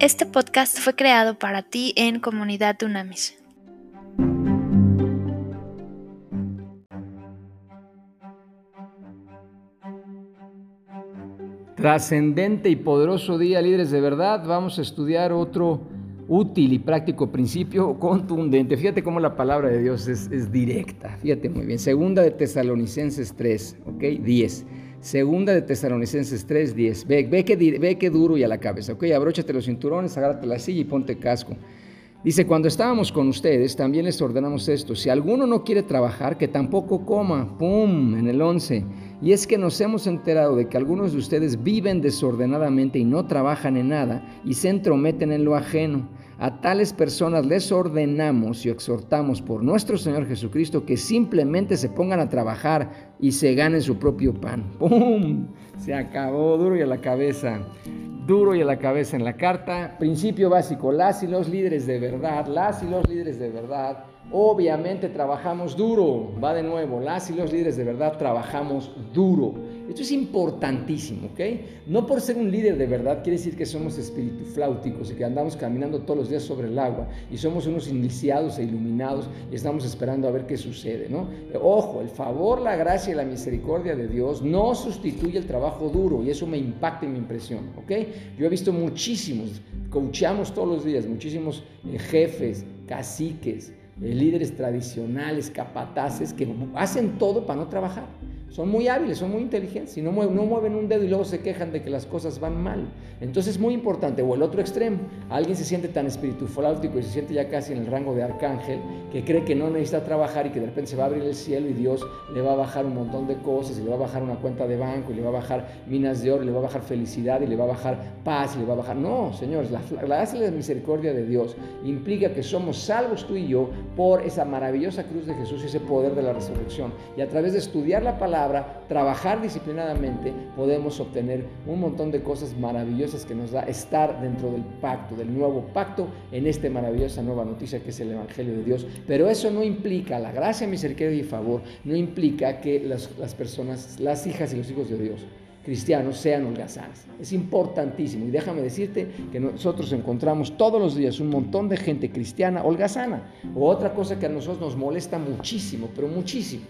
Este podcast fue creado para ti en Comunidad Dunamis. Trascendente y poderoso día, líderes de verdad. Vamos a estudiar otro útil y práctico principio contundente. Fíjate cómo la palabra de Dios es, directa. Fíjate muy bien. Segunda de Tesalonicenses 3, ¿ok? 10. Segunda de Tesalonicenses 3, 10. Ve, ve, que, ve que duro y a la cabeza, ¿ok? Abróchate los cinturones, agárrate la silla y ponte casco. Dice, cuando estábamos con ustedes, también les ordenamos esto. Si alguno no quiere trabajar, que tampoco coma. ¡Pum! En el 11. Y es que nos hemos enterado de que algunos de ustedes viven desordenadamente y no trabajan en nada y se entrometen en lo ajeno. A tales personas les ordenamos y exhortamos por nuestro Señor Jesucristo que simplemente se pongan a trabajar y se ganen su propio pan. ¡Pum! Se acabó duro y a la cabeza duro y a la cabeza en la carta. Principio básico, las y los líderes de verdad, las y los líderes de verdad, obviamente trabajamos duro. Va de nuevo, las y los líderes de verdad trabajamos duro. Esto es importantísimo, ¿ok? No por ser un líder de verdad quiere decir que somos espíritu flauticos y que andamos caminando todos los días sobre el agua y somos unos iniciados e iluminados y estamos esperando a ver qué sucede, ¿no? Ojo, el favor, la gracia y la misericordia de Dios no sustituye el trabajo duro y eso me impacta y me impresiona, ¿ok? Yo he visto muchísimos, coachamos todos los días, muchísimos eh, jefes, caciques, líderes tradicionales, capataces, que hacen todo para no trabajar. Son muy hábiles, son muy inteligentes y no mueven, no mueven un dedo y luego se quejan de que las cosas van mal. Entonces es muy importante. O el otro extremo, alguien se siente tan espiritualístico y se siente ya casi en el rango de arcángel que cree que no necesita trabajar y que de repente se va a abrir el cielo y Dios le va a bajar un montón de cosas y le va a bajar una cuenta de banco y le va a bajar minas de oro, y le va a bajar felicidad y le va a bajar paz y le va a bajar... No, señores, la, la, la misericordia de Dios implica que somos salvos tú y yo por esa maravillosa cruz de Jesús y ese poder de la resurrección. Y a través de estudiar la palabra, trabajar disciplinadamente, podemos obtener un montón de cosas maravillosas que nos da estar dentro del pacto, del nuevo pacto, en esta maravillosa nueva noticia que es el Evangelio de Dios. Pero eso no implica, la gracia, misericordia y favor, no implica que las, las personas, las hijas y los hijos de Dios, cristianos sean holgazanes. Es importantísimo. Y déjame decirte que nosotros encontramos todos los días un montón de gente cristiana holgazana. O otra cosa que a nosotros nos molesta muchísimo, pero muchísimo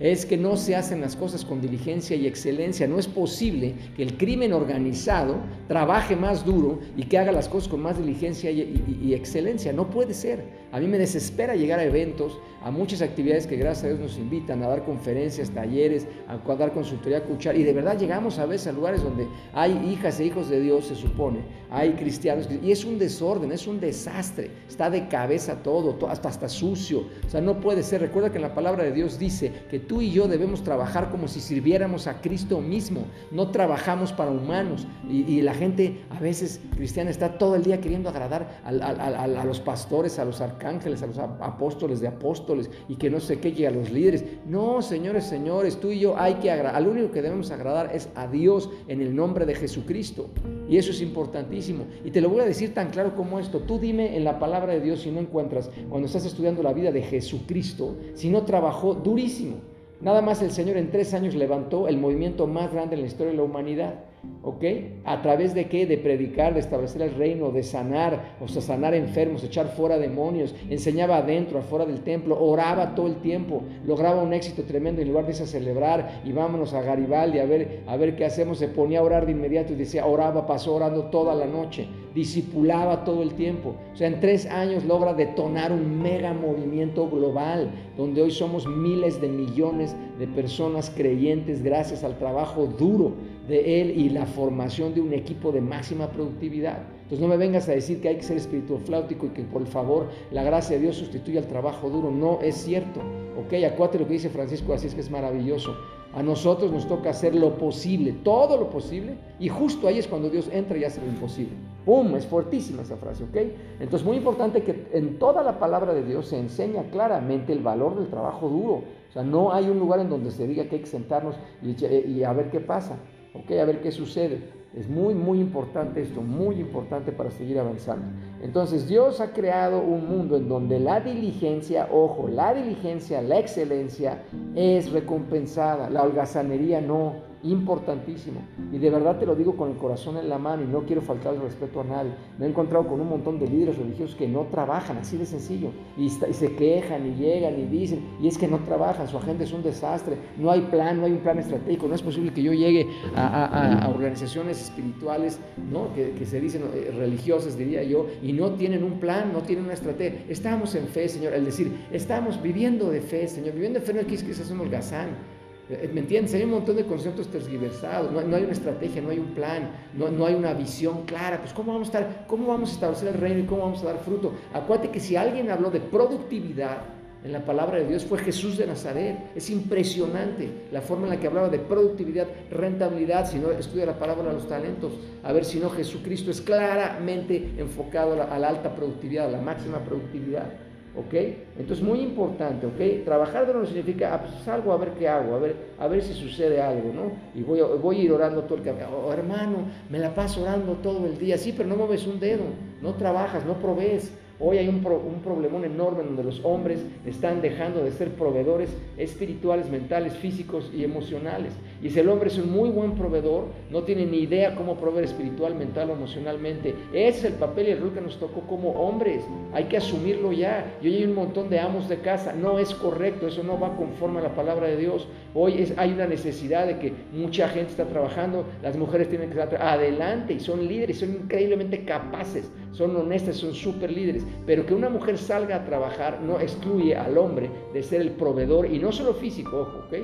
es que no se hacen las cosas con diligencia y excelencia. No es posible que el crimen organizado trabaje más duro y que haga las cosas con más diligencia y, excelencia. No puede ser. A mí me desespera llegar a eventos, a muchas actividades que gracias a Dios nos invitan a dar conferencias, talleres, a dar consultoría, a escuchar. Y de verdad llegamos a veces a lugares donde hay hijas e hijos de Dios, se supone, hay cristianos, y es un desorden, es un desastre. Está de cabeza todo, hasta, sucio. O sea, no puede ser. Recuerda que la palabra de Dios dice que tú y yo debemos trabajar como si sirviéramos a Cristo mismo, no trabajamos para humanos. Y, la gente a veces cristiana está todo el día queriendo agradar a, los pastores, a los arcángeles, a los apóstoles de apóstoles y que no sé qué, y a los líderes. No, señores, señores, tú y yo hay que agradar, al único que debemos agradar es a Dios en el nombre de Jesucristo. Y eso es importantísimo. Y te lo voy a decir tan claro como esto. Tú dime en la palabra de Dios si no encuentras, cuando estás estudiando la vida de Jesucristo, si no trabajó durísimo. Nada más el Señor en tres años levantó el movimiento más grande en la historia de la humanidad. ¿Ok? ¿A través de qué? De predicar, de establecer el reino, de sanar, o sea, sanar enfermos, echar fuera demonios, enseñaba adentro, afuera del templo, oraba todo el tiempo, lograba un éxito tremendo en lugar de irse a celebrar y vámonos a Garibaldi a ver, a ver qué hacemos, se ponía a orar de inmediato y decía, oraba, pasó orando toda la noche, discipulaba todo el tiempo. O sea, en tres años logra detonar un mega movimiento global, donde hoy somos miles de millones de personas creyentes gracias al trabajo duro de él y la formación de un equipo de máxima productividad. Entonces no me vengas a decir que hay que ser espiritual flautico y que por favor la gracia de Dios sustituye al trabajo duro. No es cierto. Ok, acuérdate lo que dice Francisco así es que es maravilloso. A nosotros nos toca hacer lo posible, todo lo posible, y justo ahí es cuando Dios entra y hace lo imposible. ¡Pum! Es fuertísima esa frase, ¿ok? Entonces, muy importante que en toda la palabra de Dios se enseña claramente el valor del trabajo duro. O sea, no hay un lugar en donde se diga que hay que sentarnos y, y a ver qué pasa. ¿ok? A ver qué sucede. Es muy, muy importante esto, muy importante para seguir avanzando. Entonces Dios ha creado un mundo en donde la diligencia, ojo, la diligencia, la excelencia es recompensada, la holgazanería no. Importantísimo. Y de verdad te lo digo con el corazón en la mano y no quiero faltar el respeto a nadie. Me he encontrado con un montón de líderes religiosos que no trabajan, así de sencillo, y, se quejan y llegan y dicen, y es que no trabajan, su agenda es un desastre, no hay plan, no hay un plan estratégico, no es posible que yo llegue a, organizaciones espirituales, ¿no? que, que se dicen eh, religiosas, diría yo, y no tienen un plan, no tienen una estrategia. Estamos en fe, Señor, es decir, estamos viviendo de fe, Señor, viviendo de fe no es que es un holgazán. Eh, ¿Me entiendes? Hay un montón de conceptos tergiversados, no, hay una estrategia, no hay un plan, no, no, hay una visión clara. Pues ¿cómo vamos, a estar, ¿cómo vamos a establecer el reino y cómo vamos a dar fruto? Acuérdate que si alguien habló de productividad en la palabra de Dios fue Jesús de Nazaret. Es impresionante la forma en la que hablaba de productividad, rentabilidad, si no estudia la palabra de los talentos. A ver si no Jesucristo es claramente enfocado a la alta productividad, a la máxima productividad. ¿Ok? Entonces, muy importante, ¿ok? Trabajar de no significa, ah, pues salgo a ver qué hago, a ver, a ver si sucede algo, ¿no? Y voy a, voy a ir orando todo el día. Oh, hermano, me la paso orando todo el día. Sí, pero no mueves un dedo, no trabajas, no provees. Hoy hay un, problemón enorme donde los hombres están dejando de ser proveedores espirituales, mentales, físicos y emocionales. Y si el hombre es un muy buen proveedor, no tiene ni idea cómo proveer espiritual, mental o emocionalmente. Es el papel y el rol que nos tocó como hombres. Hay que asumirlo ya. Y hoy hay un montón de amos de casa. No es correcto, eso no va conforme a la palabra de Dios. Hoy hay una necesidad de que mucha gente está trabajando, las mujeres tienen que estar adelante y son líderes, son increíblemente capaces, son honestas, son súper líderes. Pero que una mujer salga a trabajar no excluye al hombre de ser el proveedor, y no solo físico, ojo, ¿ok?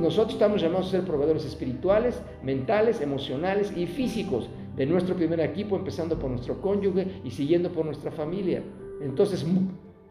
Nosotros estamos llamados a ser proveedores espirituales, mentales, emocionales y físicos de nuestro primer equipo, empezando por nuestro cónyuge y siguiendo por nuestra familia. Entonces,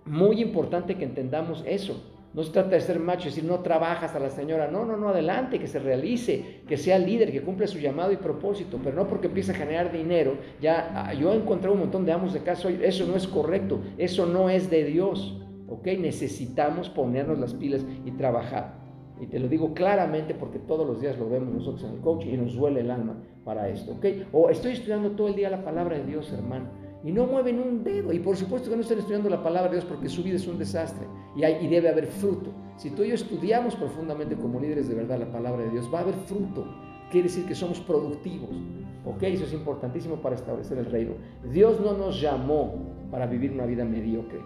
muy importante que entendamos eso. No se trata de ser macho, es decir, no trabajas a la señora. No, no, no, adelante, que se realice, que sea líder, que cumpla su llamado y propósito, pero no porque empiece a generar dinero. Ya ah, yo he encontrado un montón de amos de casa eso no es correcto, eso no es de Dios. ¿Ok? Necesitamos ponernos las pilas y trabajar. Y te lo digo claramente porque todos los días lo vemos nosotros en el coaching y nos duele el alma para esto. ¿Ok? O estoy estudiando todo el día la palabra de Dios, hermano y no mueven un dedo. Y por supuesto que no están estudiando la palabra de Dios porque su vida es un desastre y, hay, debe haber fruto. Si tú y yo estudiamos profundamente como líderes de verdad la palabra de Dios, va a haber fruto. Quiere decir que somos productivos. ¿Ok? Eso es importantísimo para establecer el reino. Dios no nos llamó para vivir una vida mediocre,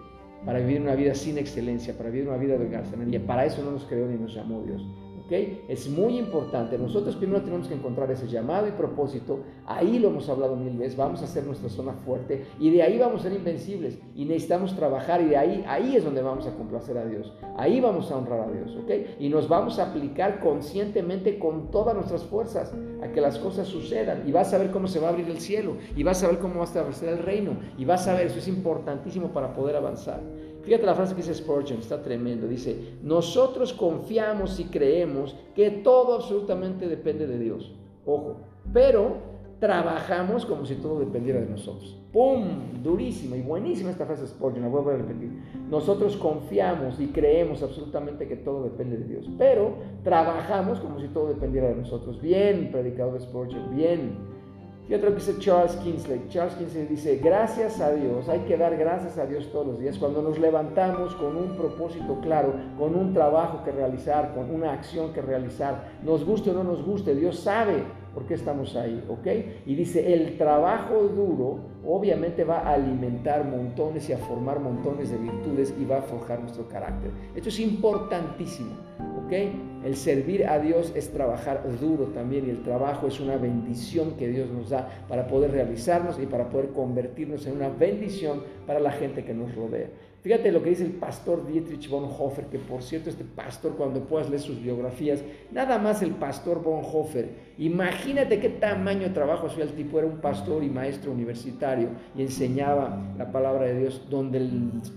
para vivir una vida sin excelencia, para vivir una vida de holgazanería. Para eso no nos creó ni nos llamó Dios. Es muy importante. Nosotros primero tenemos que encontrar ese llamado y propósito. Ahí lo hemos hablado mil veces. Vamos a hacer nuestra zona fuerte y de ahí vamos a ser invencibles. Y necesitamos trabajar y de ahí, ahí es donde vamos a complacer a Dios. Ahí vamos a honrar a Dios, ¿ok? Y nos vamos a aplicar conscientemente con todas nuestras fuerzas a que las cosas sucedan. Y vas a ver cómo se va a abrir el cielo. Y vas a ver cómo va a establecer el reino. Y vas a ver, eso es importantísimo para poder avanzar. Fíjate la frase que dice Spurgeon, está tremendo. Dice, nosotros confiamos y creemos que todo absolutamente depende de Dios. Ojo, pero trabajamos como si todo dependiera de nosotros. ¡Pum! Durísima y buenísima esta frase de Spurgeon, la vuelvo a repetir. Nosotros confiamos y creemos absolutamente que todo depende de Dios, pero trabajamos como si todo dependiera de nosotros. Bien, predicador de Spurgeon, bien. Y otro que dice Charles Kingsley. Charles Kingsley dice, gracias a Dios, hay que dar gracias a Dios todos los días cuando nos levantamos con un propósito claro, con un trabajo que realizar, con una acción que realizar. Nos guste o no nos guste, Dios sabe por qué estamos ahí, ¿ok? Y dice, el trabajo duro obviamente va a alimentar montones y a formar montones de virtudes y va a forjar nuestro carácter. Esto es importantísimo, El servir a Dios es trabajar duro también y el trabajo es una bendición que Dios nos da para poder realizarnos y para poder convertirnos en una bendición para la gente que nos rodea. Fíjate lo que dice el pastor Dietrich Bonhoeffer, que por cierto este pastor cuando puedas leer sus biografías, nada más el pastor Bonhoeffer, imagínate qué tamaño de trabajo hacía el tipo, era un pastor y maestro universitario y enseñaba la palabra de Dios donde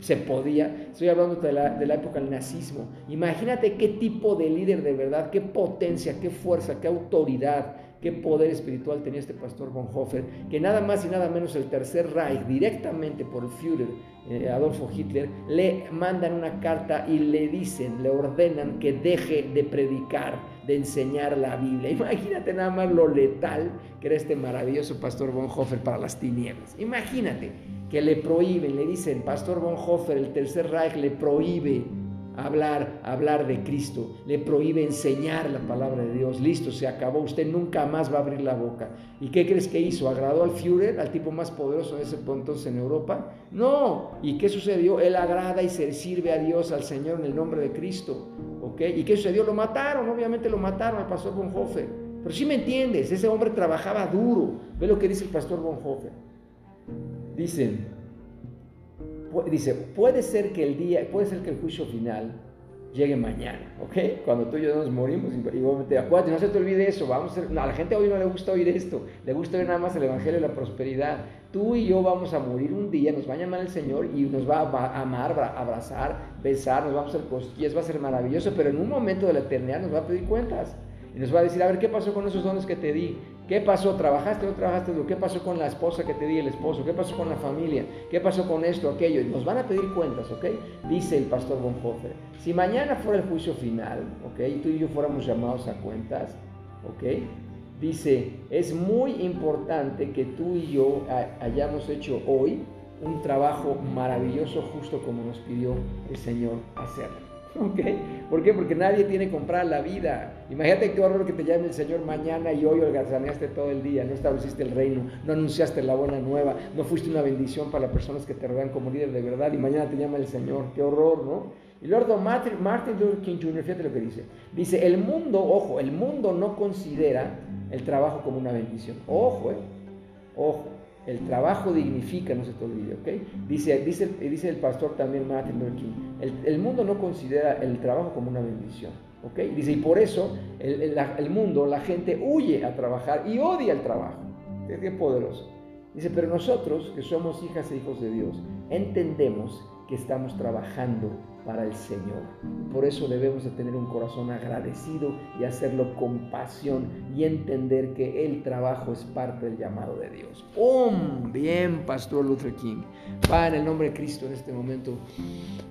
se podía, estoy hablando de la, de la época del nazismo, imagínate qué tipo de líder de verdad, qué potencia, qué fuerza, qué autoridad, qué poder espiritual tenía este pastor Bonhoeffer, que nada más y nada menos el Tercer Reich, directamente por Führer, eh, Adolfo Hitler, le mandan una carta y le dicen, le ordenan que deje de predicar, de enseñar la Biblia. Imagínate nada más lo letal que era este maravilloso pastor Bonhoeffer para las tinieblas. Imagínate que le prohíben, le dicen, pastor Bonhoeffer, el Tercer Reich le prohíbe hablar, hablar de Cristo, le prohíbe enseñar la palabra de Dios. Listo, se acabó, usted nunca más va a abrir la boca. ¿Y qué crees que hizo? ¿Agradó al Führer, al tipo más poderoso de ese entonces en Europa? No. ¿Y qué sucedió? Él agrada y se sirve a Dios, al Señor en el nombre de Cristo. ¿Ok? ¿Y qué sucedió? Lo mataron, obviamente lo mataron al pastor Bonhoeffer. Pero si me entiendes, ese hombre trabajaba duro. Ve lo que dice el pastor Bonhoeffer. Dicen, dice, puede ser que el día, puede ser que el juicio final llegue mañana, ¿ok? Cuando tú y yo nos morimos, igualmente, acuérdate, no se te olvide eso, vamos a, a la gente hoy no le gusta oír esto, le gusta oír nada más el Evangelio de la prosperidad. Tú y yo vamos a morir un día, nos va a llamar el Señor y nos va a amar, abrazar, besar, nos vamos a hacer cosquillas, va a ser maravilloso, pero en un momento de la eternidad nos va a pedir cuentas. Y nos va a decir, a ver, ¿qué pasó con esos dones que te di? ¿Qué pasó? ¿Trabajaste o no trabajaste? ¿Qué pasó con la esposa que te di, el esposo? ¿Qué pasó con la familia? ¿Qué pasó con esto, aquello? Y nos van a pedir cuentas, ¿ok? Dice el pastor Bonhoeffer. Si mañana fuera el juicio final, ¿ok? Y tú y yo fuéramos llamados a cuentas, ¿ok? Dice, es muy importante que tú y yo hayamos hecho hoy un trabajo maravilloso justo como nos pidió el Señor hacerlo. ¿Ok? ¿Por qué? Porque nadie tiene comprar la vida. Imagínate qué horror que te llame el Señor mañana y hoy holgazaneaste todo el día, no estableciste el reino, no anunciaste la buena nueva, no fuiste una bendición para las personas que te rodean como líder de verdad y mañana te llama el Señor. Qué horror, ¿no? Y Lord Martin, Luther King Jr., fíjate lo que dice. Dice, el mundo, ojo, el mundo no considera el trabajo como una bendición. Ojo, eh, ojo. El trabajo dignifica, no se te olvide, ¿ok? Dice, dice, dice el pastor también Martin Luther King, el, el, mundo no considera el trabajo como una bendición, ¿ok? Dice, y por eso el, el, mundo, la gente huye a trabajar y odia el trabajo. Qué poderoso. Dice, pero nosotros, que somos hijas e hijos de Dios, entendemos que estamos trabajando para el Señor. Por eso debemos de tener un corazón agradecido y hacerlo con pasión y entender que el trabajo es parte del llamado de Dios. ¡Pum! Bien, Pastor Luther King. Padre, en el nombre de Cristo en este momento,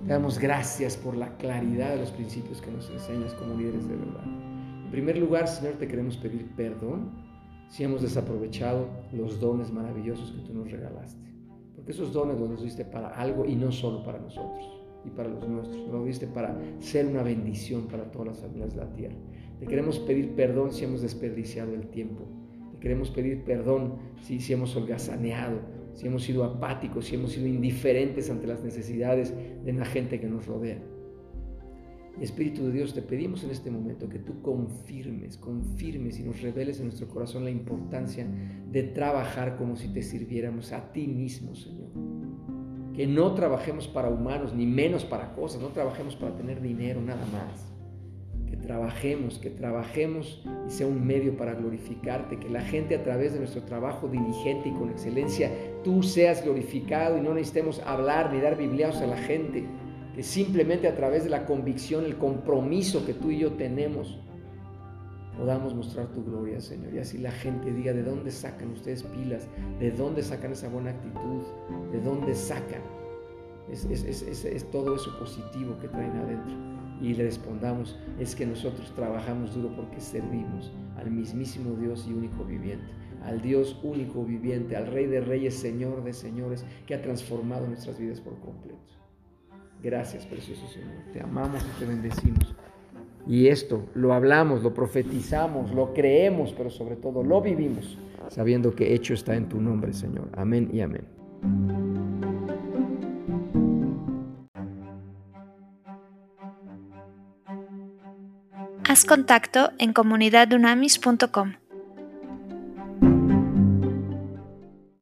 te damos gracias por la claridad de los principios que nos enseñas como líderes de verdad. En primer lugar, Señor, te queremos pedir perdón si hemos desaprovechado los dones maravillosos que tú nos regalaste. Porque esos dones los diste para algo y no solo para nosotros y para los nuestros. Lo diste para ser una bendición para todas las familias de la tierra. Te queremos pedir perdón si hemos desperdiciado el tiempo. Te queremos pedir perdón si, si hemos holgazaneado, si hemos sido apáticos, si hemos sido indiferentes ante las necesidades de la gente que nos rodea. Espíritu de Dios, te pedimos en este momento que tú confirmes, confirmes y nos reveles en nuestro corazón la importancia de trabajar como si te sirviéramos a ti mismo, Señor que no trabajemos para humanos, ni menos para cosas, no trabajemos para tener dinero nada más. Que trabajemos, que trabajemos y sea un medio para glorificarte, que la gente a través de nuestro trabajo diligente y con excelencia, tú seas glorificado y no necesitemos hablar ni dar bibliados a la gente, que simplemente a través de la convicción, el compromiso que tú y yo tenemos, podamos mostrar tu gloria, Señor. Y así la gente diga, ¿de dónde sacan ustedes pilas? ¿De dónde sacan esa buena actitud? ¿De dónde sacan? Es, todo eso positivo que traen adentro. Y le respondamos, es que nosotros trabajamos duro porque servimos al mismísimo Dios y único viviente, al Dios único viviente, al Rey de Reyes, Señor de Señores, que ha transformado nuestras vidas por completo. Gracias, precioso Señor. Te amamos y te bendecimos. Y esto lo hablamos, lo profetizamos, lo creemos, pero sobre todo lo vivimos, sabiendo que hecho está en tu nombre, Señor. Amén y amén. Haz contacto en comunidadunamis.com.